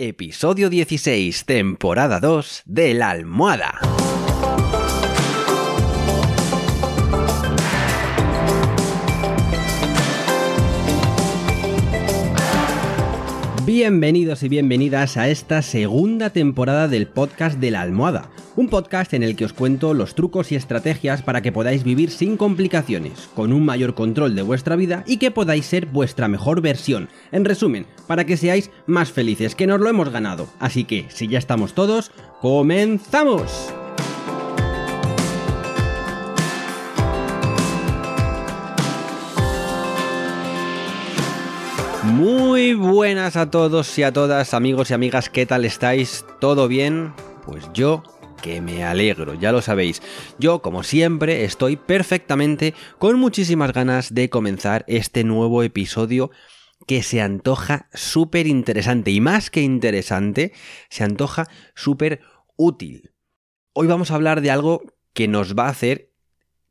Episodio 16, temporada 2 de La Almohada. Bienvenidos y bienvenidas a esta segunda temporada del podcast de la almohada, un podcast en el que os cuento los trucos y estrategias para que podáis vivir sin complicaciones, con un mayor control de vuestra vida y que podáis ser vuestra mejor versión. En resumen, para que seáis más felices, que nos lo hemos ganado. Así que, si ya estamos todos, ¡comenzamos! Muy buenas a todos y a todas, amigos y amigas, ¿qué tal estáis? ¿Todo bien? Pues yo que me alegro, ya lo sabéis. Yo, como siempre, estoy perfectamente con muchísimas ganas de comenzar este nuevo episodio que se antoja súper interesante y más que interesante, se antoja súper útil. Hoy vamos a hablar de algo que nos va a hacer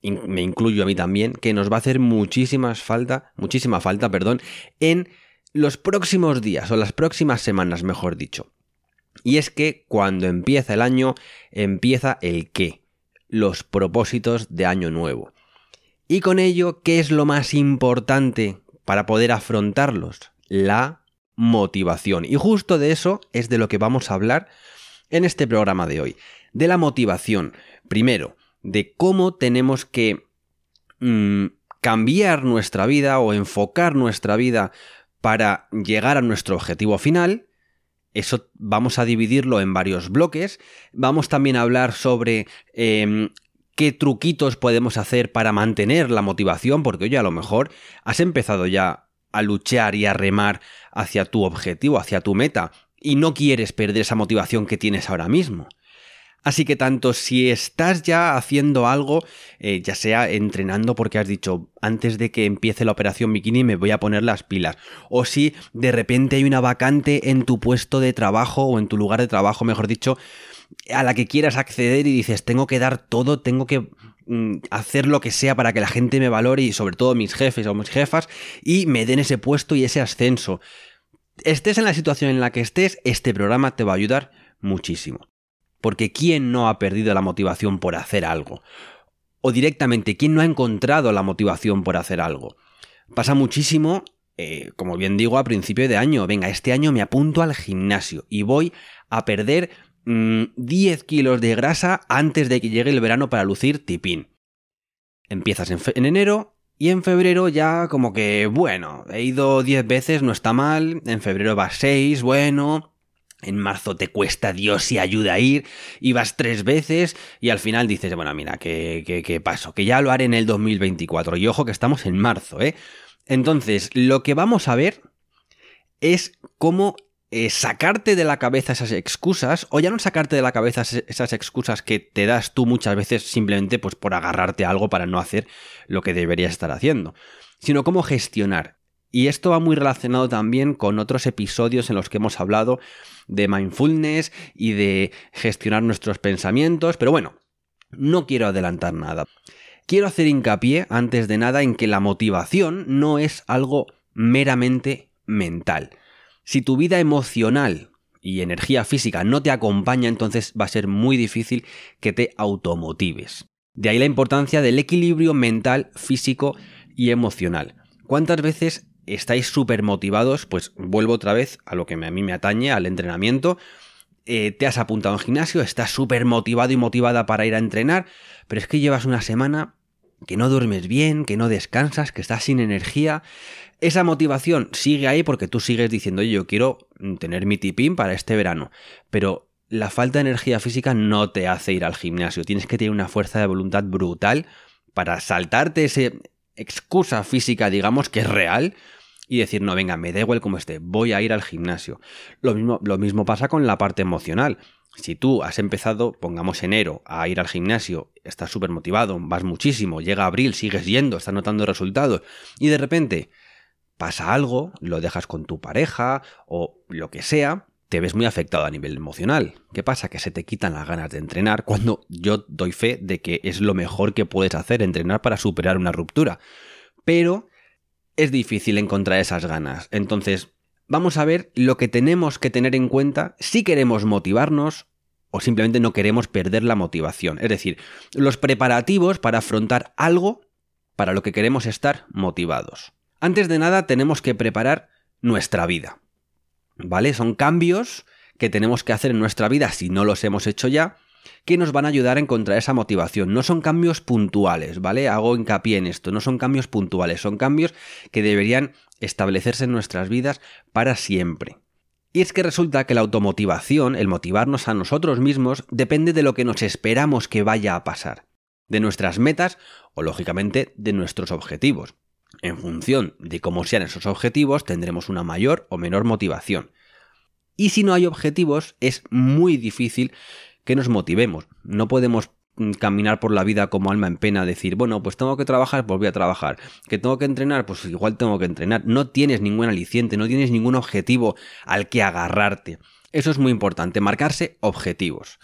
me incluyo a mí también, que nos va a hacer muchísimas falta, muchísima falta, perdón, en los próximos días o las próximas semanas, mejor dicho. Y es que cuando empieza el año, empieza el qué, los propósitos de año nuevo. Y con ello, ¿qué es lo más importante para poder afrontarlos? La motivación. Y justo de eso es de lo que vamos a hablar en este programa de hoy. De la motivación. Primero, de cómo tenemos que mm, cambiar nuestra vida o enfocar nuestra vida para llegar a nuestro objetivo final. Eso vamos a dividirlo en varios bloques. Vamos también a hablar sobre em, qué truquitos podemos hacer para mantener la motivación, porque oye, a lo mejor has empezado ya a luchar y a remar hacia tu objetivo, hacia tu meta, y no quieres perder esa motivación que tienes ahora mismo. Así que tanto si estás ya haciendo algo, eh, ya sea entrenando porque has dicho antes de que empiece la operación bikini me voy a poner las pilas, o si de repente hay una vacante en tu puesto de trabajo o en tu lugar de trabajo, mejor dicho, a la que quieras acceder y dices tengo que dar todo, tengo que mm, hacer lo que sea para que la gente me valore y sobre todo mis jefes o mis jefas y me den ese puesto y ese ascenso. Estés en la situación en la que estés, este programa te va a ayudar muchísimo. Porque ¿quién no ha perdido la motivación por hacer algo? O directamente, ¿quién no ha encontrado la motivación por hacer algo? Pasa muchísimo, eh, como bien digo, a principio de año. Venga, este año me apunto al gimnasio y voy a perder 10 mm, kilos de grasa antes de que llegue el verano para lucir tipín. Empiezas en, en enero y en febrero ya como que, bueno, he ido 10 veces, no está mal. En febrero vas 6, bueno. En marzo te cuesta Dios y ayuda a ir, y vas tres veces y al final dices, bueno, mira, ¿qué, qué, paso? Que ya lo haré en el 2024. Y ojo que estamos en marzo, ¿eh? Entonces, lo que vamos a ver es cómo eh, sacarte de la cabeza esas excusas, o ya no sacarte de la cabeza esas excusas que te das tú muchas veces simplemente pues por agarrarte a algo para no hacer lo que deberías estar haciendo, sino cómo gestionar. Y esto va muy relacionado también con otros episodios en los que hemos hablado de mindfulness y de gestionar nuestros pensamientos, pero bueno, no quiero adelantar nada. Quiero hacer hincapié, antes de nada, en que la motivación no es algo meramente mental. Si tu vida emocional y energía física no te acompaña, entonces va a ser muy difícil que te automotives. De ahí la importancia del equilibrio mental, físico y emocional. ¿Cuántas veces estáis súper motivados, pues vuelvo otra vez a lo que a mí me atañe, al entrenamiento. Eh, te has apuntado en gimnasio, estás súper motivado y motivada para ir a entrenar, pero es que llevas una semana que no duermes bien, que no descansas, que estás sin energía. Esa motivación sigue ahí porque tú sigues diciendo, yo quiero tener mi tipín para este verano, pero la falta de energía física no te hace ir al gimnasio. Tienes que tener una fuerza de voluntad brutal para saltarte esa excusa física, digamos, que es real, y decir, no, venga, me da igual como esté, voy a ir al gimnasio. Lo mismo, lo mismo pasa con la parte emocional. Si tú has empezado, pongamos enero, a ir al gimnasio, estás súper motivado, vas muchísimo, llega abril, sigues yendo, estás notando resultados, y de repente pasa algo, lo dejas con tu pareja o lo que sea, te ves muy afectado a nivel emocional. ¿Qué pasa? Que se te quitan las ganas de entrenar cuando yo doy fe de que es lo mejor que puedes hacer, entrenar para superar una ruptura. Pero es difícil encontrar esas ganas. Entonces, vamos a ver lo que tenemos que tener en cuenta si queremos motivarnos o simplemente no queremos perder la motivación. Es decir, los preparativos para afrontar algo para lo que queremos estar motivados. Antes de nada tenemos que preparar nuestra vida. ¿Vale? Son cambios que tenemos que hacer en nuestra vida si no los hemos hecho ya, que nos van a ayudar a encontrar esa motivación. No son cambios puntuales, ¿vale? Hago hincapié en esto, no son cambios puntuales, son cambios que deberían establecerse en nuestras vidas para siempre. Y es que resulta que la automotivación, el motivarnos a nosotros mismos, depende de lo que nos esperamos que vaya a pasar, de nuestras metas o, lógicamente, de nuestros objetivos. En función de cómo sean esos objetivos, tendremos una mayor o menor motivación. Y si no hay objetivos, es muy difícil que nos motivemos. No podemos mm, caminar por la vida como alma en pena, decir, bueno, pues tengo que trabajar, pues voy a trabajar. Que tengo que entrenar, pues igual tengo que entrenar. No tienes ningún aliciente, no tienes ningún objetivo al que agarrarte. Eso es muy importante, marcarse objetivos.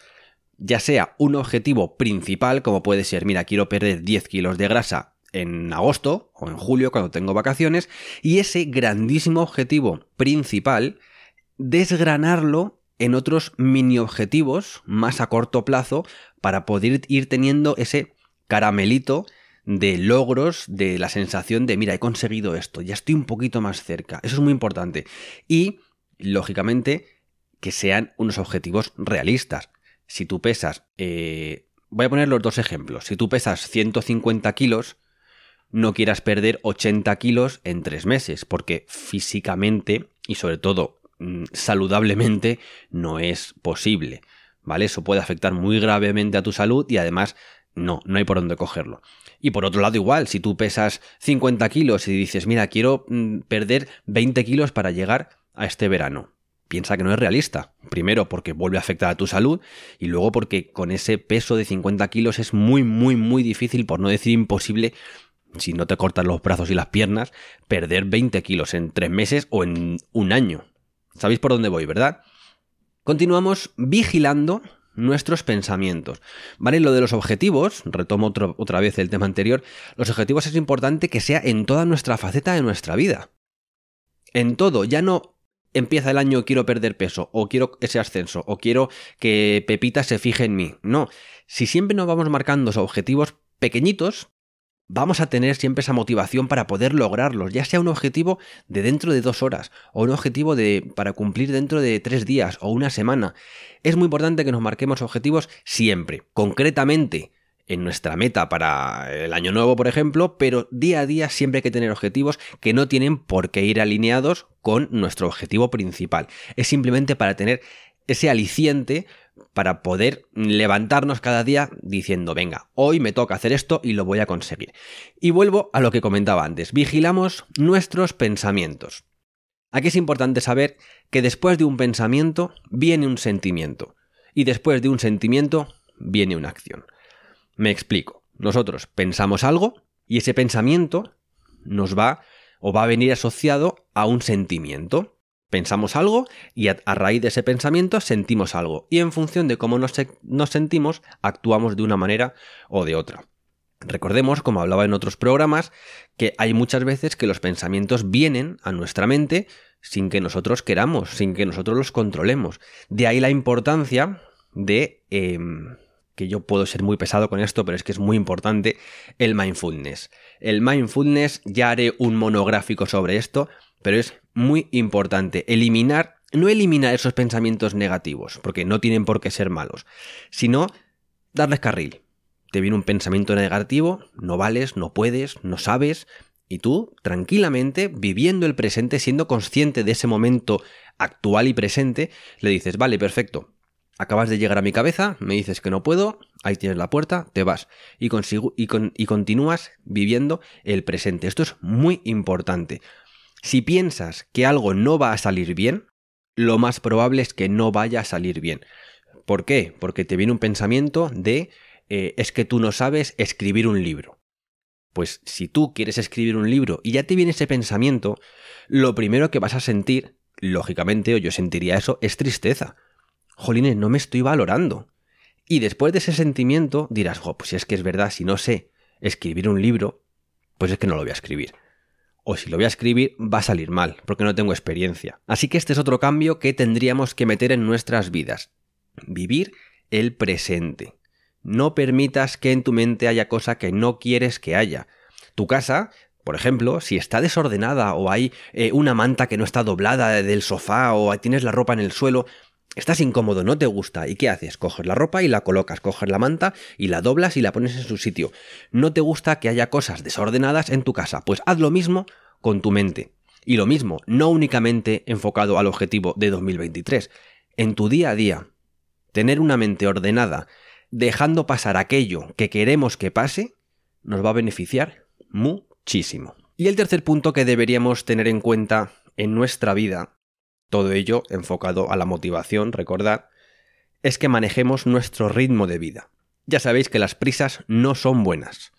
Ya sea un objetivo principal, como puede ser, mira, quiero perder 10 kilos de grasa en agosto o en julio cuando tengo vacaciones, y ese grandísimo objetivo principal, desgranarlo en otros mini objetivos más a corto plazo para poder ir teniendo ese caramelito de logros, de la sensación de, mira, he conseguido esto, ya estoy un poquito más cerca. Eso es muy importante. Y, lógicamente, que sean unos objetivos realistas. Si tú pesas, eh, voy a poner los dos ejemplos. Si tú pesas 150 kilos, no quieras perder 80 kilos en tres meses, porque físicamente y sobre todo Mm, saludablemente no es posible, ¿vale? Eso puede afectar muy gravemente a tu salud y además no, no hay por dónde cogerlo. Y por otro lado igual, si tú pesas 50 kilos y dices, mira, quiero mm, perder 20 kilos para llegar a este verano, piensa que no es realista. Primero porque vuelve a afectar a tu salud y luego porque con ese peso de 50 kilos es muy, muy, muy difícil, por no decir imposible, si no te cortan los brazos y las piernas, perder 20 kilos en tres meses o en un año. Sabéis por dónde voy, ¿verdad? Continuamos vigilando nuestros pensamientos. ¿Vale? Lo de los objetivos, retomo otra vez el tema anterior, los objetivos es importante que sea en toda nuestra faceta de nuestra vida. En todo, ya no empieza el año quiero perder peso, o quiero ese ascenso, o quiero que Pepita se fije en mí. No, si siempre nos vamos marcando objetivos pequeñitos, vamos a tener siempre esa motivación para poder lograrlos, ya sea un objetivo de dentro de dos horas o un objetivo de, para cumplir dentro de tres días o una semana. Es muy importante que nos marquemos objetivos siempre, concretamente en nuestra meta para el año nuevo, por ejemplo, pero día a día siempre hay que tener objetivos que no tienen por qué ir alineados con nuestro objetivo principal. Es simplemente para tener ese aliciente para poder levantarnos cada día diciendo, venga, hoy me toca hacer esto y lo voy a conseguir. Y vuelvo a lo que comentaba antes, vigilamos nuestros pensamientos. Aquí es importante saber que después de un pensamiento viene un sentimiento y después de un sentimiento viene una acción. Me explico. Nosotros pensamos algo y ese pensamiento nos va o va a venir asociado a un sentimiento. Pensamos algo y a, raíz de ese pensamiento sentimos algo. Y en función de cómo nos, sentimos, actuamos de una manera o de otra. Recordemos, como hablaba en otros programas, que hay muchas veces que los pensamientos vienen a nuestra mente sin que nosotros queramos, sin que nosotros los controlemos. De ahí la importancia de, em, que yo puedo ser muy pesado con esto, pero es que es muy importante, el mindfulness. El mindfulness, ya haré un monográfico sobre esto, pero es muy importante eliminar, no eliminar esos pensamientos negativos, porque no tienen por qué ser malos, sino darles carril. Te viene un pensamiento negativo, no vales, no puedes, no sabes, y tú, tranquilamente, viviendo el presente, siendo consciente de ese momento actual y presente, le dices, vale, perfecto, acabas de llegar a mi cabeza, me dices que no puedo, ahí tienes la puerta, te vas y, consigo, y, y continúas viviendo el presente. Esto es muy importante. Si piensas que algo no va a salir bien, lo más probable es que no vaya a salir bien. ¿Por qué? Porque te viene un pensamiento de eh, es que tú no sabes escribir un libro. Pues si tú quieres escribir un libro y ya te viene ese pensamiento, lo primero que vas a sentir, lógicamente, o yo sentiría eso, es tristeza. Jolines, no me estoy valorando. Y después de ese sentimiento dirás, jo, pues si es que es verdad, si no sé escribir un libro, pues es que no lo voy a escribir. O si lo voy a escribir va a salir mal, porque no tengo experiencia. Así que este es otro cambio que tendríamos que meter en nuestras vidas. Vivir el presente. No permitas que en tu mente haya cosa que no quieres que haya. Tu casa, por ejemplo, si está desordenada o hay eh, una manta que no está doblada del sofá o tienes la ropa en el suelo, estás incómodo, no te gusta. ¿Y qué haces? Coges la ropa y la colocas, coges la manta y la doblas y la pones en su sitio. No te gusta que haya cosas desordenadas en tu casa, pues haz lo mismo con tu mente. Y lo mismo, no únicamente enfocado al objetivo de 2023, en tu día a día. Tener una mente ordenada, dejando pasar aquello que queremos que pase, nos va a beneficiar muchísimo. Y el tercer punto que deberíamos tener en cuenta en nuestra vida, todo ello enfocado a la motivación, recordad, es que manejemos nuestro ritmo de vida. Ya sabéis que las prisas no son buenas.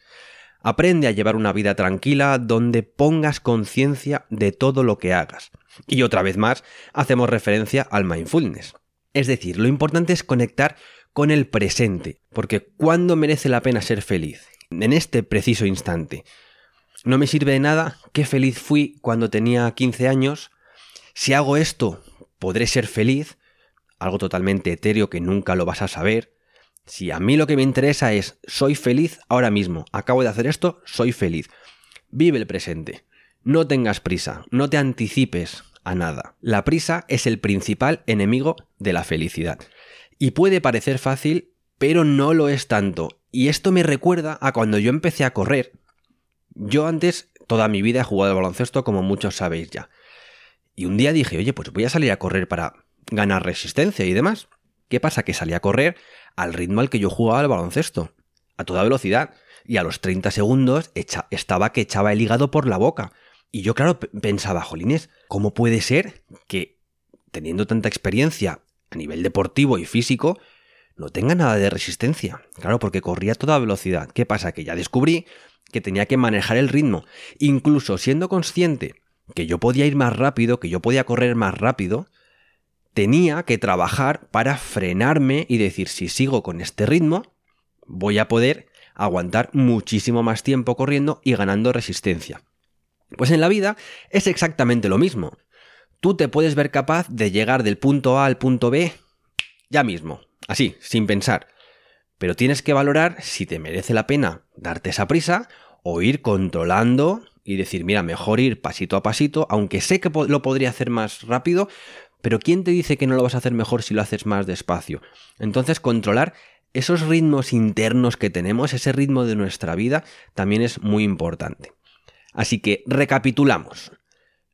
Aprende a llevar una vida tranquila donde pongas conciencia de todo lo que hagas. Y otra vez más, hacemos referencia al mindfulness. Es decir, lo importante es conectar con el presente, porque ¿cuándo merece la pena ser feliz? En este preciso instante. No me sirve de nada qué feliz fui cuando tenía 15 años. Si hago esto, podré ser feliz, algo totalmente etéreo que nunca lo vas a saber. Si a mí lo que me interesa es soy feliz ahora mismo, acabo de hacer esto, soy feliz. Vive el presente. No tengas prisa, no te anticipes a nada. La prisa es el principal enemigo de la felicidad. Y puede parecer fácil, pero no lo es tanto. Y esto me recuerda a cuando yo empecé a correr. Yo antes, toda mi vida he jugado al baloncesto, como muchos sabéis ya. Y un día dije, oye, pues voy a salir a correr para ganar resistencia y demás. ¿Qué pasa? Que salí a correr al ritmo al que yo jugaba al baloncesto, a toda velocidad. Y a los 30 segundos estaba que echaba el hígado por la boca. Y yo, claro, pensaba, jolines, ¿cómo puede ser que, teniendo tanta experiencia a nivel deportivo y físico, no tenga nada de resistencia. Claro, porque corría a toda velocidad. ¿Qué pasa? Que ya descubrí que tenía que manejar el ritmo. Incluso siendo consciente que yo podía ir más rápido, que yo podía correr más rápido, tenía que trabajar para frenarme y decir, si sigo con este ritmo, voy a poder aguantar muchísimo más tiempo corriendo y ganando resistencia. Pues en la vida es exactamente lo mismo tú te puedes ver capaz de llegar del punto A al punto B ya mismo, así, sin pensar. Pero tienes que valorar si te merece la pena darte esa prisa o ir controlando y decir, mira, mejor ir pasito a pasito, aunque sé que lo podría hacer más rápido, pero ¿quién te dice que no lo vas a hacer mejor si lo haces más despacio? Entonces, controlar esos ritmos internos que tenemos, ese ritmo de nuestra vida, también es muy importante. Así que recapitulamos.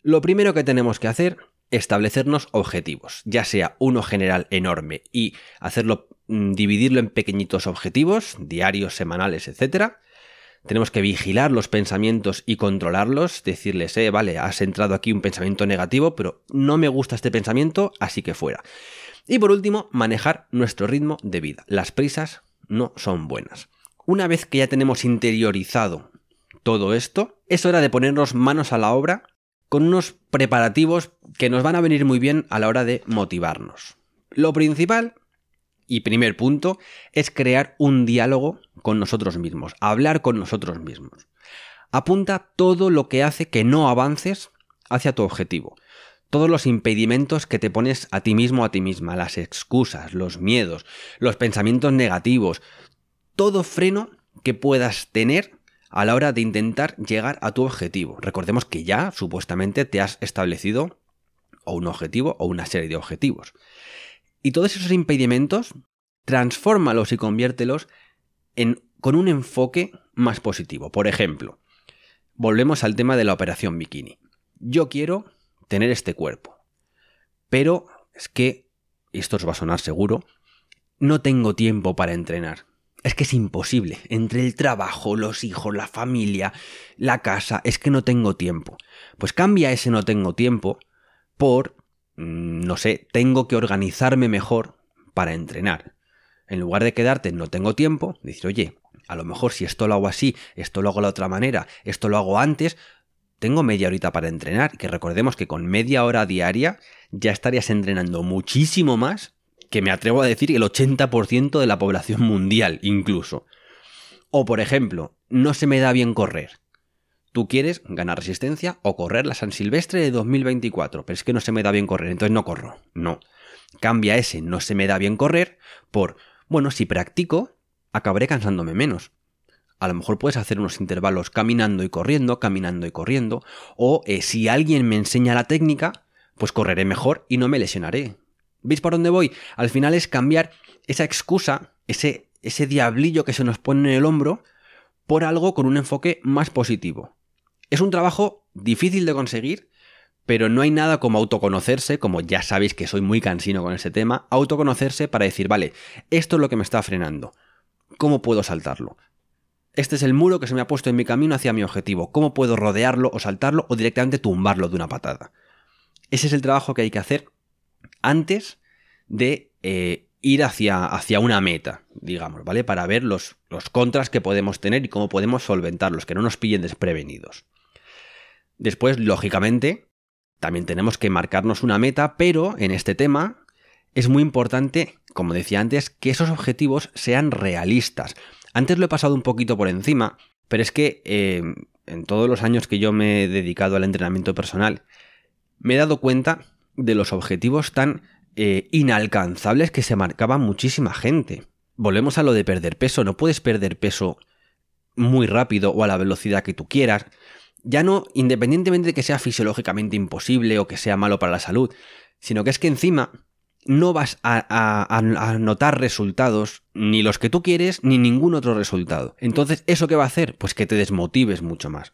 Lo primero que tenemos que hacer, establecernos objetivos, ya sea uno general enorme y hacerlo, mm, dividirlo en pequeñitos objetivos, diarios, semanales, etc. Tenemos que vigilar los pensamientos y controlarlos, decirles, eh, vale, has entrado aquí un pensamiento negativo, pero no me gusta este pensamiento, así que fuera. Y por último, manejar nuestro ritmo de vida. Las prisas no son buenas. Una vez que ya tenemos interiorizado todo esto, es hora de ponernos manos a la obra con unos preparativos que nos van a venir muy bien a la hora de motivarnos. Lo principal y primer punto es crear un diálogo con nosotros mismos, hablar con nosotros mismos. Apunta todo lo que hace que no avances hacia tu objetivo. Todos los impedimentos que te pones a ti mismo, a ti misma, las excusas, los miedos, los pensamientos negativos, todo freno que puedas tener a la hora de intentar llegar a tu objetivo. Recordemos que ya supuestamente te has establecido un objetivo o una serie de objetivos. Y todos esos impedimentos, transfórmalos y conviértelos en, con un enfoque más positivo. Por ejemplo, volvemos al tema de la operación bikini. Yo quiero tener este cuerpo, pero es que, esto os va a sonar seguro, no tengo tiempo para entrenar. Es que es imposible. Entre el trabajo, los hijos, la familia, la casa, es que no tengo tiempo. Pues cambia ese no tengo tiempo por, no sé, tengo que organizarme mejor para entrenar. En lugar de quedarte no tengo tiempo, decir, oye, a lo mejor si esto lo hago así, esto lo hago de la otra manera, esto lo hago antes, tengo media horita para entrenar. Que recordemos que con media hora diaria ya estarías entrenando muchísimo más que me atrevo a decir el 80% de la población mundial incluso. O por ejemplo, no se me da bien correr. Tú quieres ganar resistencia o correr la San Silvestre de 2024, pero es que no se me da bien correr, entonces no corro. No. Cambia ese no se me da bien correr por, bueno, si practico, acabaré cansándome menos. A lo mejor puedes hacer unos intervalos caminando y corriendo, caminando y corriendo, o eh, si alguien me enseña la técnica, pues correré mejor y no me lesionaré. ¿Veis por dónde voy? Al final es cambiar esa excusa, ese, ese diablillo que se nos pone en el hombro, por algo con un enfoque más positivo. Es un trabajo difícil de conseguir, pero no hay nada como autoconocerse, como ya sabéis que soy muy cansino con ese tema, autoconocerse para decir, vale, esto es lo que me está frenando. ¿Cómo puedo saltarlo? Este es el muro que se me ha puesto en mi camino hacia mi objetivo. ¿Cómo puedo rodearlo o saltarlo o directamente tumbarlo de una patada? Ese es el trabajo que hay que hacer antes de eh, ir hacia, hacia, una meta, digamos, ¿vale? Para ver los, los contras que podemos tener y cómo podemos solventarlos, que no nos pillen desprevenidos. Después, lógicamente, también tenemos que marcarnos una meta, pero en este tema es muy importante, como decía antes, que esos objetivos sean realistas. Antes lo he pasado un poquito por encima, pero es que eh, en todos los años que yo me he dedicado al entrenamiento personal, me he dado cuenta de los objetivos tan eh, inalcanzables que se marcaba muchísima gente. Volvemos a lo de perder peso, no puedes perder peso muy rápido o a la velocidad que tú quieras, ya no, independientemente de que sea fisiológicamente imposible o que sea malo para la salud, sino que es que encima no vas a, notar resultados, ni los que tú quieres, ni ningún otro resultado. Entonces, ¿eso qué va a hacer? Pues que te desmotives mucho más.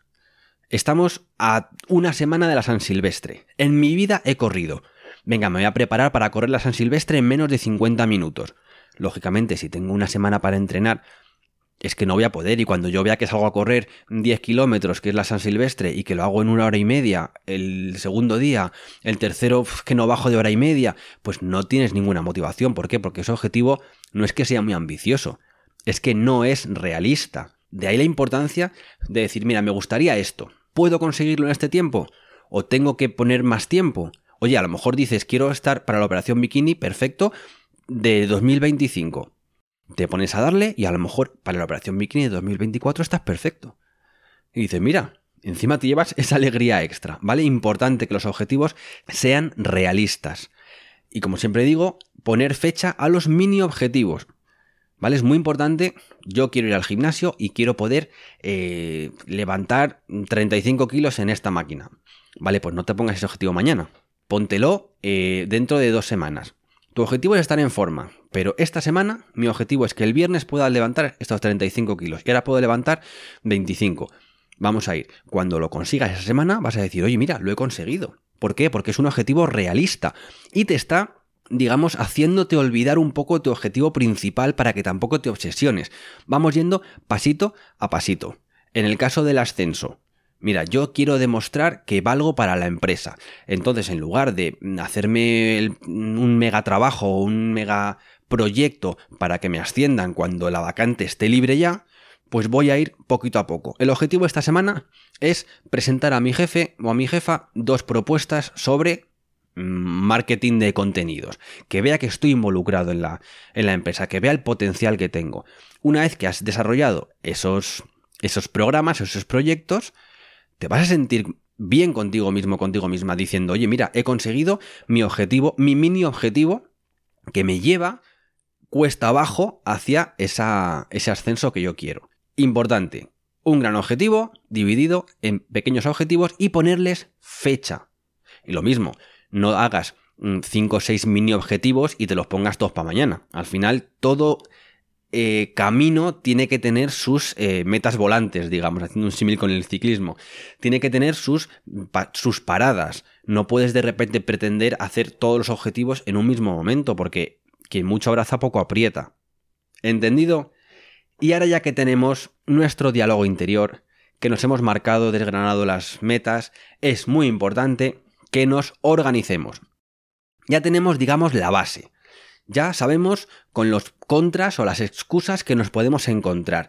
Estamos a una semana de la San Silvestre. En mi vida he corrido. Venga, me voy a preparar para correr la San Silvestre en menos de 50 minutos. Lógicamente, si tengo una semana para entrenar, es que no voy a poder y cuando yo vea que salgo a correr 10 kilómetros, que es la San Silvestre, y que lo hago en una hora y media, el segundo día, el tercero que no bajo de hora y media, pues no tienes ninguna motivación. ¿Por qué? Porque ese objetivo no es que sea muy ambicioso, es que no es realista. De ahí la importancia de decir, mira, me gustaría esto, ¿puedo conseguirlo en este tiempo? ¿O tengo que poner más tiempo? Oye, a lo mejor dices, quiero estar para la operación bikini, perfecto, de 2025 te pones a darle y a lo mejor para la operación bikini de 2024 estás perfecto. Y dices, mira, encima te llevas esa alegría extra, ¿vale? Importante que los objetivos sean realistas. Y como siempre digo, poner fecha a los mini objetivos. ¿Vale? Es muy importante. Yo quiero ir al gimnasio y quiero poder eh, levantar 35 kilos en esta máquina. Vale, pues no te pongas ese objetivo mañana. Póntelo eh, dentro de dos semanas. Tu objetivo es estar en forma, pero esta semana mi objetivo es que el viernes pueda levantar estos 35 kilos y ahora puedo levantar 25. Vamos a ir. Cuando lo consigas esa semana vas a decir, oye, mira, lo he conseguido. ¿Por qué? Porque es un objetivo realista y te está digamos, haciéndote olvidar un poco tu objetivo principal para que tampoco te obsesiones. Vamos yendo pasito a pasito. En el caso del ascenso, Mira, yo quiero demostrar que valgo para la empresa. Entonces, en lugar de hacerme un mega trabajo o un mega proyecto para que me asciendan cuando la vacante esté libre ya, pues voy a ir poquito a poco. El objetivo esta semana es presentar a mi jefe o a mi jefa dos propuestas sobre mm, marketing de contenidos, que vea que estoy involucrado en la, en la empresa, que vea el potencial que tengo. Una vez que has desarrollado esos, esos programas, esos proyectos, te vas a sentir bien contigo mismo, contigo misma, diciendo, oye, mira, he conseguido mi objetivo, mi mini objetivo, que me lleva cuesta abajo hacia esa, ese ascenso que yo quiero. Importante, un gran objetivo dividido en pequeños objetivos y ponerles fecha. Y lo mismo, no hagas 5 o 6 mini objetivos y te los pongas todos para mañana. Al final, todo eh, camino tiene que tener sus eh, metas volantes, digamos, haciendo un símil con el ciclismo. Tiene que tener sus, sus paradas. No puedes de repente pretender hacer todos los objetivos en un mismo momento, porque quien mucho abraza poco aprieta. ¿Entendido? Y ahora ya que tenemos nuestro diálogo interior, que nos hemos marcado, desgranado las metas, es muy importante que nos organicemos. Ya tenemos, digamos, la base. Ya sabemos con los contras o las excusas que nos podemos encontrar.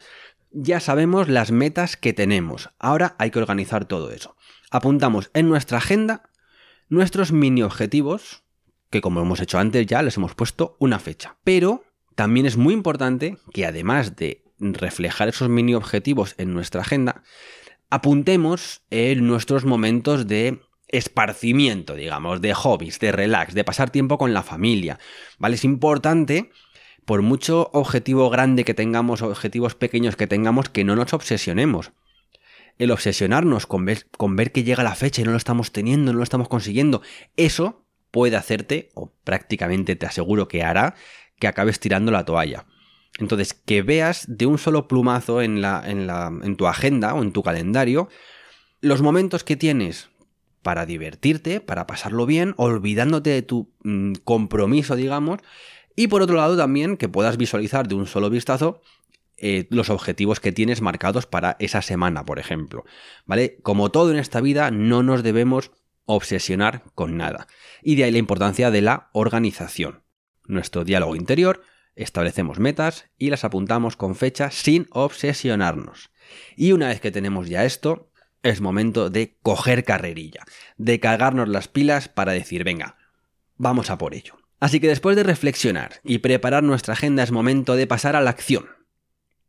Ya sabemos las metas que tenemos. Ahora hay que organizar todo eso. Apuntamos en nuestra agenda nuestros mini objetivos, que como hemos hecho antes ya les hemos puesto una fecha. Pero también es muy importante que además de reflejar esos mini objetivos en nuestra agenda, apuntemos en nuestros momentos de esparcimiento, digamos, de hobbies, de relax, de pasar tiempo con la familia. ¿Vale? Es importante, por mucho objetivo grande que tengamos, objetivos pequeños que tengamos, que no nos obsesionemos. El obsesionarnos con ver, con ver que llega la fecha y no lo estamos teniendo, no lo estamos consiguiendo, eso puede hacerte, o prácticamente te aseguro que hará, que acabes tirando la toalla. Entonces, que veas de un solo plumazo en, tu agenda o en tu calendario los momentos que tienes para divertirte, para pasarlo bien, olvidándote de tu mm, compromiso, digamos, y por otro lado también que puedas visualizar de un solo vistazo eh, los objetivos que tienes marcados para esa semana, por ejemplo. ¿Vale? Como todo en esta vida, no nos debemos obsesionar con nada. Y de ahí la importancia de la organización. Nuestro diálogo interior, establecemos metas y las apuntamos con fecha sin obsesionarnos. Y una vez que tenemos ya esto, es momento de coger carrerilla, de cargarnos las pilas para decir, venga, vamos a por ello. Así que después de reflexionar y preparar nuestra agenda es momento de pasar a la acción.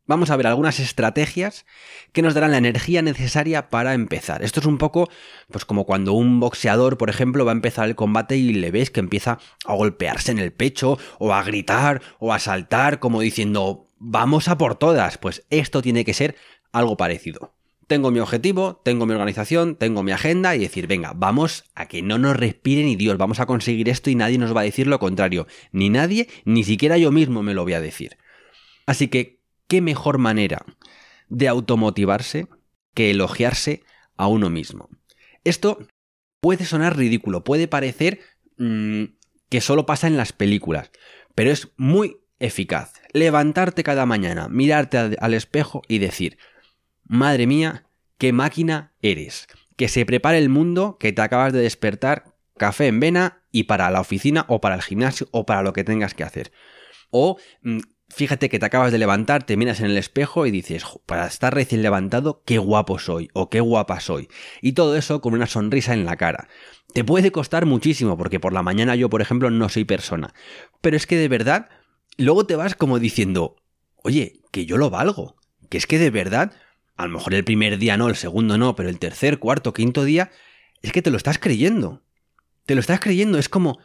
Vamos a ver algunas estrategias que nos darán la energía necesaria para empezar. Esto es un poco pues como cuando un boxeador, por ejemplo, va a empezar el combate y le ves que empieza a golpearse en el pecho o a gritar o a saltar como diciendo, "Vamos a por todas." Pues esto tiene que ser algo parecido. Tengo mi objetivo, tengo mi organización, tengo mi agenda y decir, venga, vamos a que no nos respire ni Dios, vamos a conseguir esto y nadie nos va a decir lo contrario. Ni nadie, ni siquiera yo mismo me lo voy a decir. Así que qué mejor manera de automotivarse que elogiarse a uno mismo. Esto puede sonar ridículo, puede parecer mm, que solo pasa en las películas, pero es muy eficaz. Levantarte cada mañana, mirarte al espejo y decir, madre mía, qué máquina eres. Que se prepare el mundo, que te acabas de despertar, café en vena y para la oficina o para el gimnasio o para lo que tengas que hacer. O mm, Fíjate que te acabas de levantar, te miras en el espejo y dices, para estar recién levantado, qué guapo soy o qué guapa soy. Y todo eso con una sonrisa en la cara. Te puede costar muchísimo porque por la mañana yo, por ejemplo, no soy persona. Pero es que de verdad, luego te vas como diciendo, oye, que yo lo valgo. Que es que de verdad, a lo mejor el primer día no, el segundo no, pero el tercer, cuarto, quinto día, es que te lo estás creyendo. Te lo estás creyendo, es como,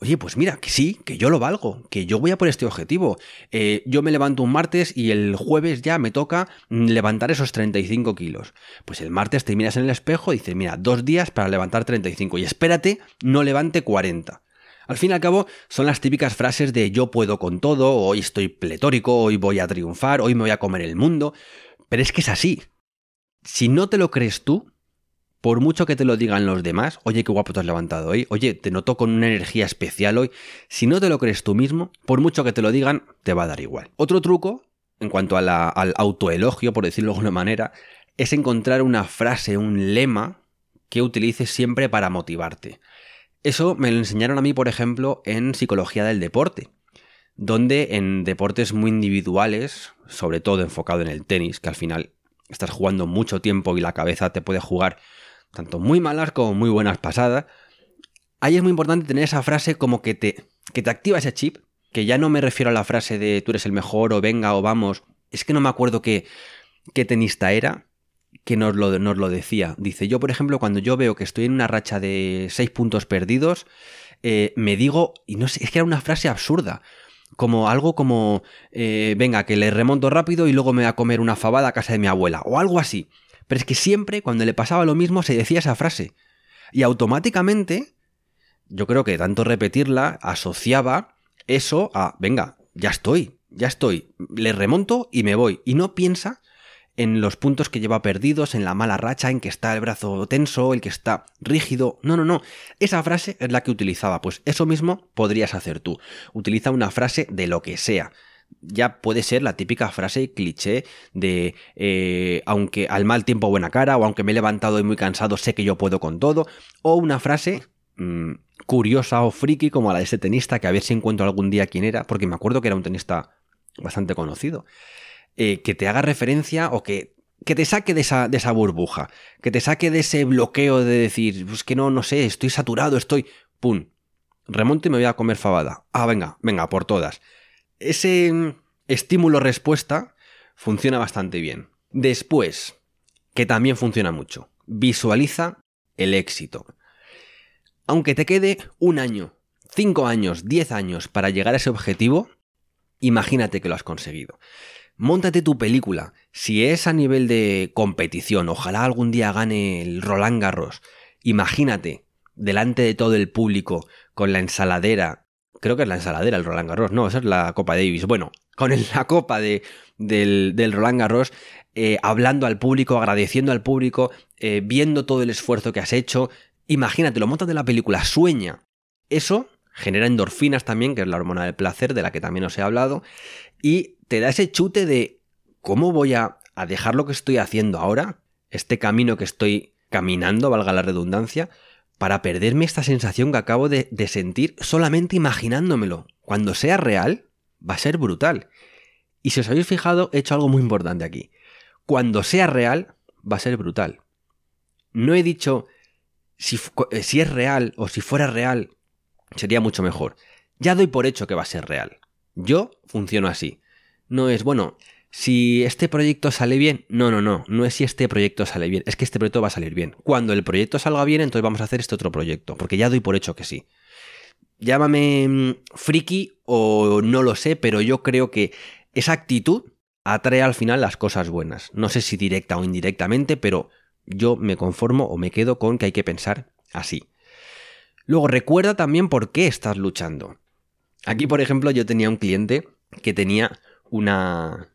Oye, pues mira, que sí, que yo lo valgo, que yo voy a por este objetivo. Eh, yo me levanto un martes y el jueves ya me toca levantar esos 35 kilos. Pues el martes te miras en el espejo y dices, mira, dos días para levantar 35 y espérate, no levante 40. Al fin y al cabo, son las típicas frases de yo puedo con todo, hoy estoy pletórico, hoy voy a triunfar, hoy me voy a comer el mundo. Pero es que es así. Si no te lo crees tú, por mucho que te lo digan los demás, oye, qué guapo te has levantado hoy, oye, te noto con una energía especial hoy, si no te lo crees tú mismo, por mucho que te lo digan, te va a dar igual. Otro truco, en cuanto al autoelogio, por decirlo de alguna manera, es encontrar una frase, un lema que utilices siempre para motivarte. Eso me lo enseñaron a mí, por ejemplo, en psicología del deporte, donde en deportes muy individuales, sobre todo enfocado en el tenis, que al final estás jugando mucho tiempo y la cabeza te puede jugar tanto muy malas como muy buenas pasadas, ahí es muy importante tener esa frase como que te, que te activa ese chip, que ya no me refiero a la frase de tú eres el mejor o venga o vamos, es que no me acuerdo qué, qué tenista era que nos lo, nos lo decía. Dice, yo por ejemplo, cuando yo veo que estoy en una racha de seis puntos perdidos, eh, me digo, y no sé, es que era una frase absurda, como algo como, eh, venga, que le remonto rápido y luego me voy a comer una fabada a casa de mi abuela, o algo así. Pero es que siempre cuando le pasaba lo mismo se decía esa frase. Y automáticamente, yo creo que tanto repetirla asociaba eso a, venga, ya estoy, ya estoy, le remonto y me voy. Y no piensa en los puntos que lleva perdidos, en la mala racha, en que está el brazo tenso, el que está rígido. No, no, no. Esa frase es la que utilizaba. Pues eso mismo podrías hacer tú. Utiliza una frase de lo que sea ya puede ser la típica frase cliché de eh, aunque al mal tiempo buena cara o aunque me he levantado y muy cansado sé que yo puedo con todo o una frase mm, curiosa o friki como la de ese tenista que a ver si encuentro algún día quién era porque me acuerdo que era un tenista bastante conocido eh, que te haga referencia o que que te saque de esa, de esa burbuja, que te saque de ese bloqueo de decir, pues que no, no sé, estoy saturado, estoy... ¡Pum! Remonte y me voy a comer fabada. Ah, venga, venga, por todas ese estímulo-respuesta funciona bastante bien. Después, que también funciona mucho. Visualiza el éxito. Aunque te quede un año, cinco años, diez años para llegar a ese objetivo, imagínate que lo has conseguido. Móntate tu película. Si es a nivel de competición, ojalá algún día gane el Roland Garros. Imagínate, delante de todo el público, con la ensaladera. Creo que es la ensaladera el Roland Garros, no, esa es la Copa Davis. Bueno, con la copa de, del, Roland Garros, eh, hablando al público, agradeciendo al público, eh, viendo todo el esfuerzo que has hecho. Imagínate, lo montas de la película, sueña. Eso genera endorfinas también, que es la hormona del placer, de la que también os he hablado, y te da ese chute de cómo voy a, a dejar lo que estoy haciendo ahora, este camino que estoy caminando, valga la redundancia, para perderme esta sensación que acabo de, sentir solamente imaginándomelo. Cuando sea real, va a ser brutal. Y si os habéis fijado, he hecho algo muy importante aquí. Cuando sea real, va a ser brutal. No he dicho si, eh, si, es real o si fuera real, sería mucho mejor. Ya doy por hecho que va a ser real. Yo funciono así. No es, bueno, si este proyecto sale bien, no, no, no, no es si este proyecto sale bien, es que este proyecto va a salir bien. Cuando el proyecto salga bien, entonces vamos a hacer este otro proyecto, porque ya doy por hecho que sí. Llámame mm, friki o no lo sé, pero yo creo que esa actitud atrae al final las cosas buenas. No sé si directa o indirectamente, pero yo me conformo o me quedo con que hay que pensar así. Luego recuerda también por qué estás luchando. Aquí, por ejemplo, yo tenía un cliente que tenía una,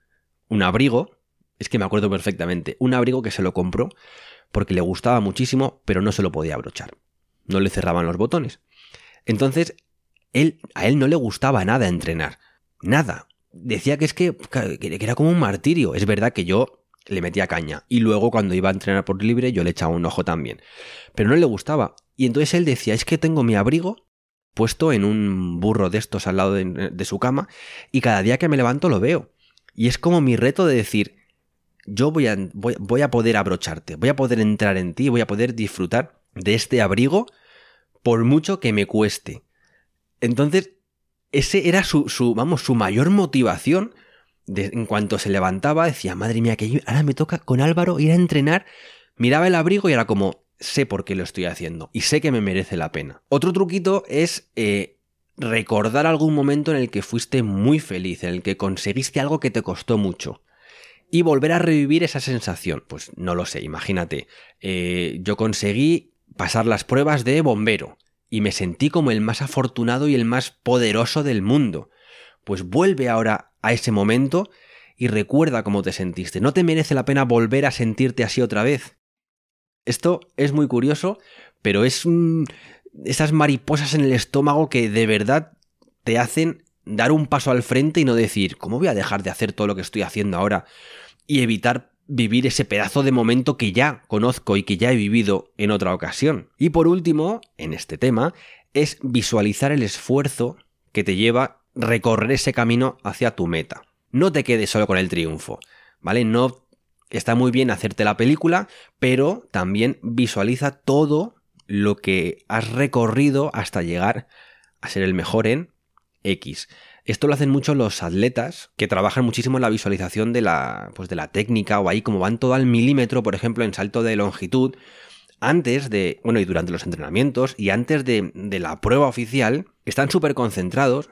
un abrigo, es que me acuerdo perfectamente, un abrigo que se lo compró porque le gustaba muchísimo, pero no se lo podía abrochar. No le cerraban los botones. Entonces, él, a él no le gustaba nada entrenar. Nada. Decía que es que, que era como un martirio. Es verdad que yo le metía caña. Y luego cuando iba a entrenar por libre yo le echaba un ojo también. Pero no le gustaba. Y entonces él decía, es que tengo mi abrigo puesto en un burro de estos al lado de, de su cama y cada día que me levanto lo veo. Y es como mi reto de decir, yo voy a, voy, a poder abrocharte, voy a poder entrar en ti, voy a poder disfrutar de este abrigo por mucho que me cueste. Entonces, ese era su, su vamos, su mayor motivación. De, en cuanto se levantaba, decía, madre mía, que ahora me toca con Álvaro ir a entrenar. Miraba el abrigo y era como, sé por qué lo estoy haciendo y sé que me merece la pena. Otro truquito es eh, recordar algún momento en el que fuiste muy feliz, en el que conseguiste algo que te costó mucho. Y volver a revivir esa sensación. Pues no lo sé, imagínate. Eh, yo conseguí pasar las pruebas de bombero y me sentí como el más afortunado y el más poderoso del mundo. Pues vuelve ahora a ese momento y recuerda cómo te sentiste. ¿No te merece la pena volver a sentirte así otra vez? Esto es muy curioso, pero es un... esas mariposas en el estómago que de verdad te hacen dar un paso al frente y no decir, ¿cómo voy a dejar de hacer todo lo que estoy haciendo ahora? Y evitar vivir ese pedazo de momento que ya conozco y que ya he vivido en otra ocasión. Y por último, en este tema, es visualizar el esfuerzo que te lleva recorrer ese camino hacia tu meta. No te quedes solo con el triunfo, ¿vale? No está muy bien hacerte la película, pero también visualiza todo lo que has recorrido hasta llegar a ser el mejor en X. Esto lo hacen mucho los atletas que trabajan muchísimo en la visualización de la, pues de la técnica o ahí como van todo al milímetro, por ejemplo, en salto de longitud, antes de, bueno, y durante los entrenamientos y antes de, de la prueba oficial, están súper concentrados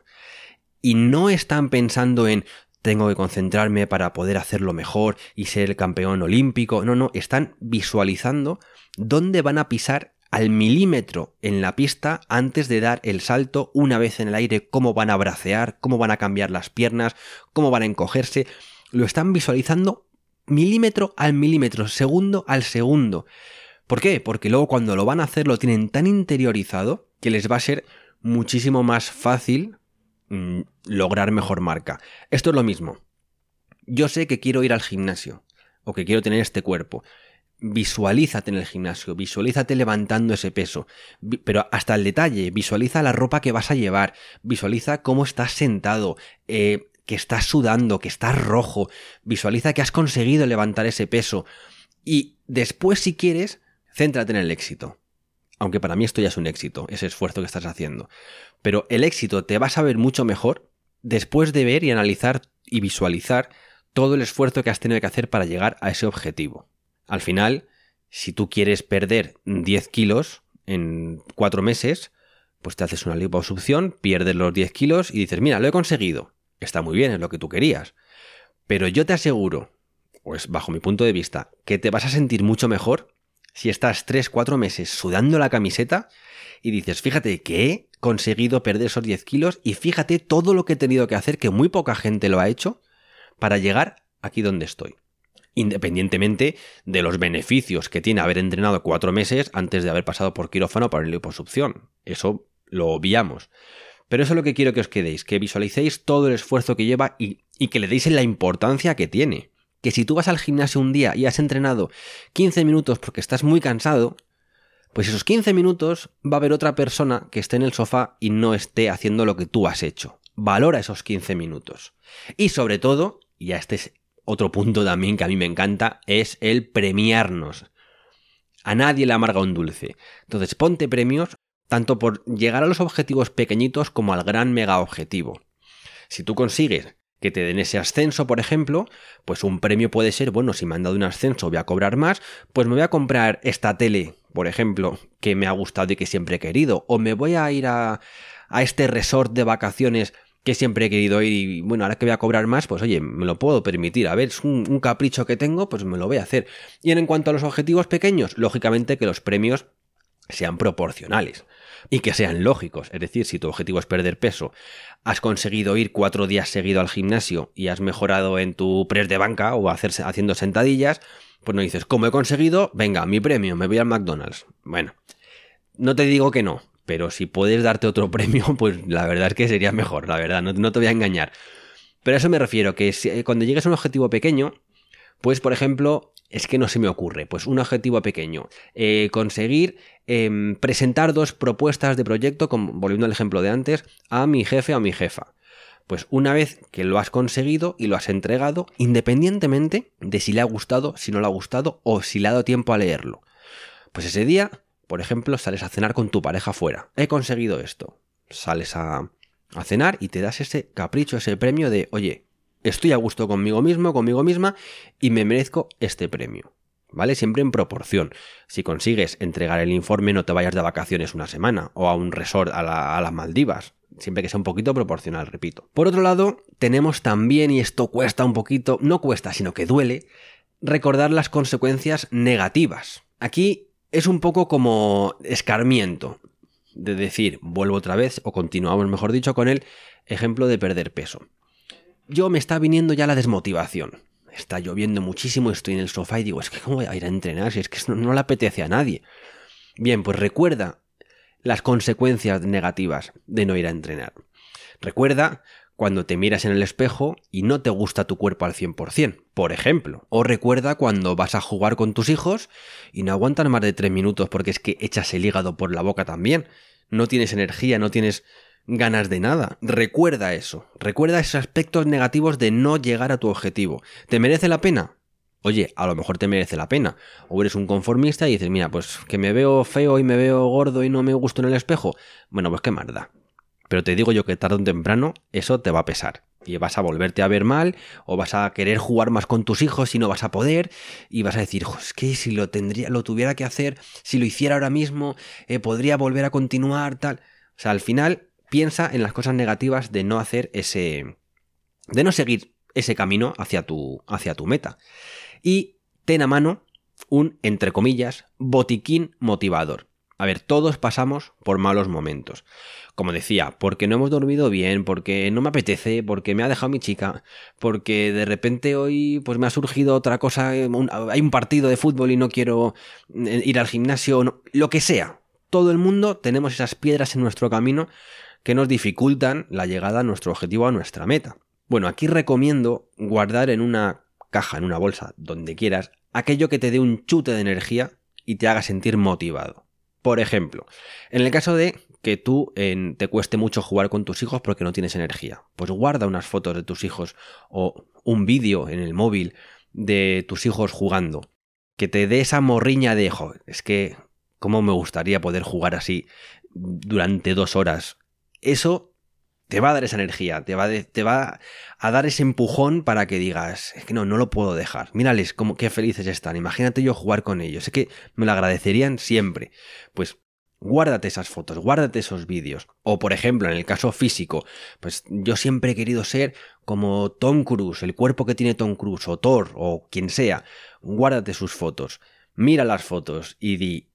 y no están pensando en tengo que concentrarme para poder hacerlo mejor y ser el campeón olímpico. No, no, están visualizando dónde van a pisar al milímetro en la pista antes de dar el salto una vez en el aire, cómo van a bracear, cómo van a cambiar las piernas, cómo van a encogerse. Lo están visualizando milímetro al milímetro, segundo al segundo. ¿Por qué? Porque luego cuando lo van a hacer lo tienen tan interiorizado que les va a ser muchísimo más fácil mmm, lograr mejor marca. Esto es lo mismo. Yo sé que quiero ir al gimnasio o que quiero tener este cuerpo visualízate en el gimnasio, visualízate levantando ese peso, pero hasta el detalle, visualiza la ropa que vas a llevar, visualiza cómo estás sentado, eh, que estás sudando, que estás rojo, visualiza que has conseguido levantar ese peso y después si quieres, céntrate en el éxito. Aunque para mí esto ya es un éxito, ese esfuerzo que estás haciendo. Pero el éxito te vas a ver mucho mejor después de ver y analizar y visualizar todo el esfuerzo que has tenido que hacer para llegar a ese objetivo. Al final, si tú quieres perder 10 kilos en 4 meses, pues te haces una liposucción, pierdes los 10 kilos y dices, mira, lo he conseguido. Está muy bien, es lo que tú querías. Pero yo te aseguro, pues bajo mi punto de vista, que te vas a sentir mucho mejor si estás 3-4 meses sudando la camiseta y dices, fíjate que he conseguido perder esos 10 kilos y fíjate todo lo que he tenido que hacer, que muy poca gente lo ha hecho, para llegar aquí donde estoy. Independientemente de los beneficios que tiene haber entrenado 4 meses antes de haber pasado por quirófano para la liposucción. Eso lo obviamos. Pero eso es lo que quiero que os quedéis, que visualicéis todo el esfuerzo que lleva y, que le deis la importancia que tiene. Que si tú vas al gimnasio un día y has entrenado 15 minutos porque estás muy cansado, pues esos 15 minutos va a haber otra persona que esté en el sofá y no esté haciendo lo que tú has hecho. Valora esos 15 minutos. Y sobre todo, y este es otro punto también que a mí me encanta, es el premiarnos. A nadie le amarga un dulce. Entonces ponte premios tanto por llegar a los objetivos pequeñitos como al gran mega objetivo. Si tú consigues que te den ese ascenso, por ejemplo, pues un premio puede ser, bueno, si me han dado un ascenso voy a cobrar más, pues me voy a comprar esta tele, por ejemplo, que me ha gustado y que siempre he querido, o me voy a ir a, a este resort de vacaciones que siempre he querido ir y bueno, ahora que voy a cobrar más, pues oye, me lo puedo permitir. A ver, es un, capricho que tengo, pues me lo voy a hacer. Y en cuanto a los objetivos pequeños, lógicamente que los premios sean proporcionales y que sean lógicos. Es decir, si tu objetivo es perder peso, has conseguido ir cuatro días seguido al gimnasio y has mejorado en tu press de banca o hacerse, haciendo sentadillas, pues no dices, ¿cómo he conseguido? Venga, mi premio, me voy al McDonald's. Bueno, no te digo que no, pero si puedes darte otro premio, pues la verdad es que sería mejor, la verdad, no, no te voy a engañar. Pero a eso me refiero, que si, cuando llegues a un objetivo pequeño, pues por ejemplo, es que no se me ocurre, pues un objetivo pequeño, eh, conseguir eh, presentar dos propuestas de proyecto, como, volviendo al ejemplo de antes, a mi jefe o a mi jefa. Pues una vez que lo has conseguido y lo has entregado, independientemente de si le ha gustado, si no le ha gustado o si le ha dado tiempo a leerlo. Pues ese día, por ejemplo, sales a cenar con tu pareja fuera. He conseguido esto. Sales a, a cenar y te das ese capricho, ese premio de, oye, estoy a gusto conmigo mismo, conmigo misma y me merezco este premio. ¿Vale? Siempre en proporción. Si consigues entregar el informe, no te vayas de vacaciones una semana o a un resort a, a las Maldivas. Siempre que sea un poquito proporcional, repito. Por otro lado, tenemos también, y esto cuesta un poquito, no cuesta, sino que duele, recordar las consecuencias negativas. Aquí es un poco como escarmiento de decir, vuelvo otra vez, o continuamos, mejor dicho, con el ejemplo de perder peso yo me está viniendo ya la desmotivación. Está lloviendo muchísimo, estoy en el sofá y digo, es que cómo voy a ir a entrenar si es que no, no le apetece a nadie. Bien, pues recuerda las consecuencias negativas de no ir a entrenar. Recuerda cuando te miras en el espejo y no te gusta tu cuerpo al 100%, por ejemplo. O recuerda cuando vas a jugar con tus hijos y no aguantan más de 3 minutos porque es que echas el hígado por la boca también. No tienes energía, no tienes ganas de nada. Recuerda eso. Recuerda esos aspectos negativos de no llegar a tu objetivo. ¿Te merece la pena? Oye, a lo mejor te merece la pena. O eres un conformista y dices, mira, pues que me veo feo y me veo gordo y no me gusto en el espejo. Bueno, pues qué da. Pero te digo yo que tarde o temprano eso te va a pesar. Y vas a volverte a ver mal, o vas a querer jugar más con tus hijos y no vas a poder, y vas a decir, es que si lo tendría, lo tuviera que hacer, si lo hiciera ahora mismo, eh, podría volver a continuar, tal. O sea, al final piensa en las cosas negativas de no hacer ese. de no seguir ese camino hacia tu, hacia tu meta. Y ten a mano un, entre comillas, botiquín motivador. A ver, todos pasamos por malos momentos. Como decía, porque no hemos dormido bien, porque no me apetece, porque me ha dejado mi chica, porque de repente hoy pues me ha surgido otra cosa, hay un partido de fútbol y no quiero eh, ir al gimnasio, lo que sea. Todo el mundo tenemos esas piedras en nuestro camino que nos dificultan la llegada a nuestro objetivo, a nuestra meta. Bueno, aquí recomiendo guardar en una caja, en una bolsa, donde quieras, aquello que te dé un chute de energía y te haga sentir motivado. Por ejemplo, en el caso de que tú te cueste mucho jugar con tus hijos porque no tienes energía, pues guarda unas fotos de tus hijos o un vídeo en el móvil de tus hijos jugando, que te dé esa morriña de, jo, es que, ¿cómo me gustaría poder jugar así durante dos horas eso te va a dar esa energía, te va, a dar ese empujón para que digas, es que no, no lo puedo dejar. Mírales cómo, qué felices están. Imagínate yo jugar con ellos. Es que me lo agradecerían siempre. Pues guárdate esas fotos, guárdate esos vídeos. O por ejemplo, en el caso físico, pues yo siempre he querido ser como Tom Cruise, el cuerpo que tiene Tom Cruise, o Thor, o quien sea. Guárdate sus fotos. Mira las fotos y di,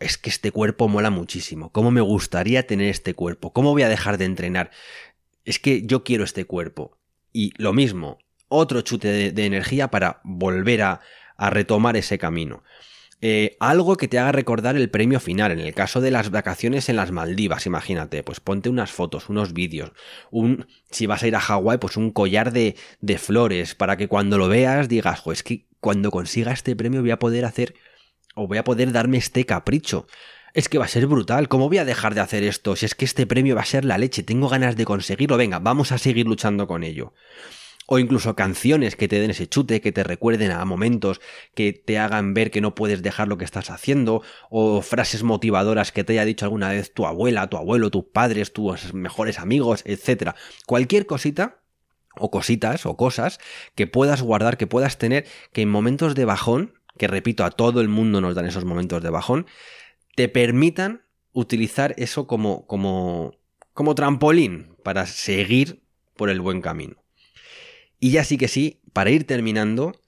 es que este cuerpo mola muchísimo. ¿Cómo me gustaría tener este cuerpo? ¿Cómo voy a dejar de entrenar? Es que yo quiero este cuerpo. Y lo mismo, otro chute de, energía para volver a, retomar ese camino. Eh, algo que te haga recordar el premio final. En el caso de las vacaciones en las Maldivas, imagínate, pues ponte unas fotos, unos vídeos, si vas a ir a Hawái, pues un collar de flores, para que cuando lo veas digas, es que cuando consiga este premio voy a poder hacer o voy a poder darme este capricho. Es que va a ser brutal, ¿cómo voy a dejar de hacer esto? Si es que este premio va a ser la leche, tengo ganas de conseguirlo, venga, vamos a seguir luchando con ello. O incluso canciones que te den ese chute, que te recuerden a momentos, que te hagan ver que no puedes dejar lo que estás haciendo, o frases motivadoras que te haya dicho alguna vez tu abuela, tu abuelo, tus padres, tus mejores amigos, etc. Cualquier cosita o cositas o cosas que puedas guardar, que puedas tener, que en momentos de bajón que repito, a todo el mundo nos dan esos momentos de bajón, te permitan utilizar eso como, como, como trampolín para seguir por el buen camino. Y ya sí que sí, para ir terminando,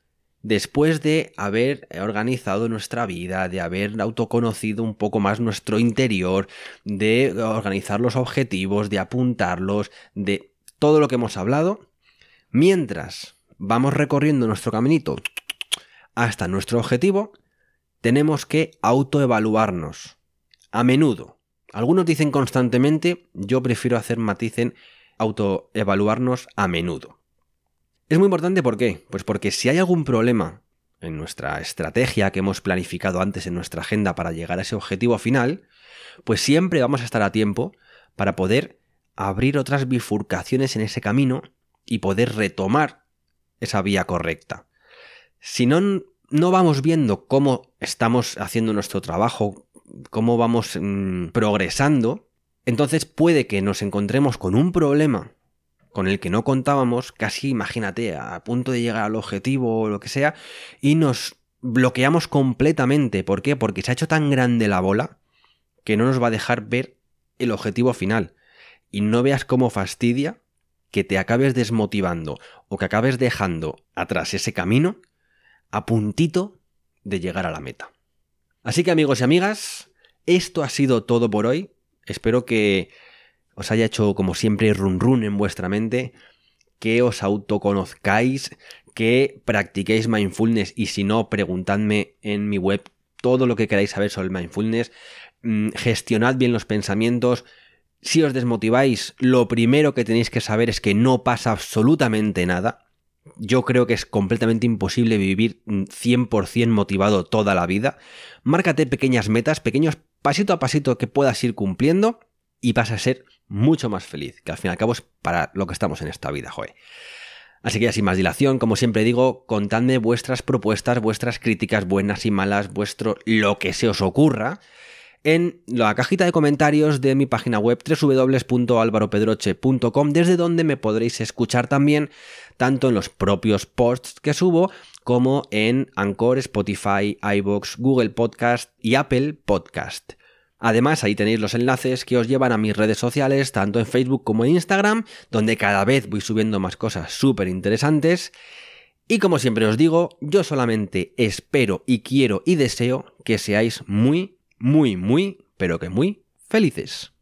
después de haber organizado nuestra vida, de haber autoconocido un poco más nuestro interior, de organizar los objetivos, de apuntarlos, de todo lo que hemos hablado, mientras vamos recorriendo nuestro caminito hasta nuestro objetivo, tenemos que autoevaluarnos. A menudo. Algunos dicen constantemente, yo prefiero hacer maticen autoevaluarnos a menudo. Es muy importante ¿por qué? Pues porque si hay algún problema en nuestra estrategia que hemos planificado antes en nuestra agenda para llegar a ese objetivo final, pues siempre vamos a estar a tiempo para poder abrir otras bifurcaciones en ese camino y poder retomar esa vía correcta si no, no vamos viendo cómo estamos haciendo nuestro trabajo, cómo vamos mm, progresando, entonces puede que nos encontremos con un problema con el que no contábamos, casi imagínate, a punto de llegar al objetivo o lo que sea, y nos bloqueamos completamente. ¿Por qué? Porque se ha hecho tan grande la bola que no nos va a dejar ver el objetivo final. Y no veas cómo fastidia que te acabes desmotivando o que acabes dejando atrás ese camino a puntito de llegar a la meta. Así que amigos y amigas, esto ha sido todo por hoy. Espero que os haya hecho como siempre run run en vuestra mente, que os autoconozcáis, que practiquéis mindfulness y si no, preguntadme en mi web todo lo que queráis saber sobre el mindfulness. Mm, gestionad bien los pensamientos. Si os desmotiváis, lo primero que tenéis que saber es que no pasa absolutamente nada yo creo que es completamente imposible vivir 100% motivado toda la vida. Márcate pequeñas metas, pequeños pasito a pasito que puedas ir cumpliendo y vas a ser mucho más feliz, que al fin y al cabo es para lo que estamos en esta vida, joe. Así que ya sin más dilación, como siempre digo, contadme vuestras propuestas, vuestras críticas buenas y malas, vuestro lo que se os ocurra en la cajita de comentarios de mi página web www.alvaropedroche.com desde donde me podréis escuchar también tanto en los propios posts que subo como en Anchor, Spotify, iBox, Google Podcast y Apple Podcast. Además, ahí tenéis los enlaces que os llevan a mis redes sociales, tanto en Facebook como en Instagram, donde cada vez voy subiendo más cosas súper interesantes. Y como siempre os digo, yo solamente espero y quiero y deseo que seáis muy, muy, muy, pero que muy felices.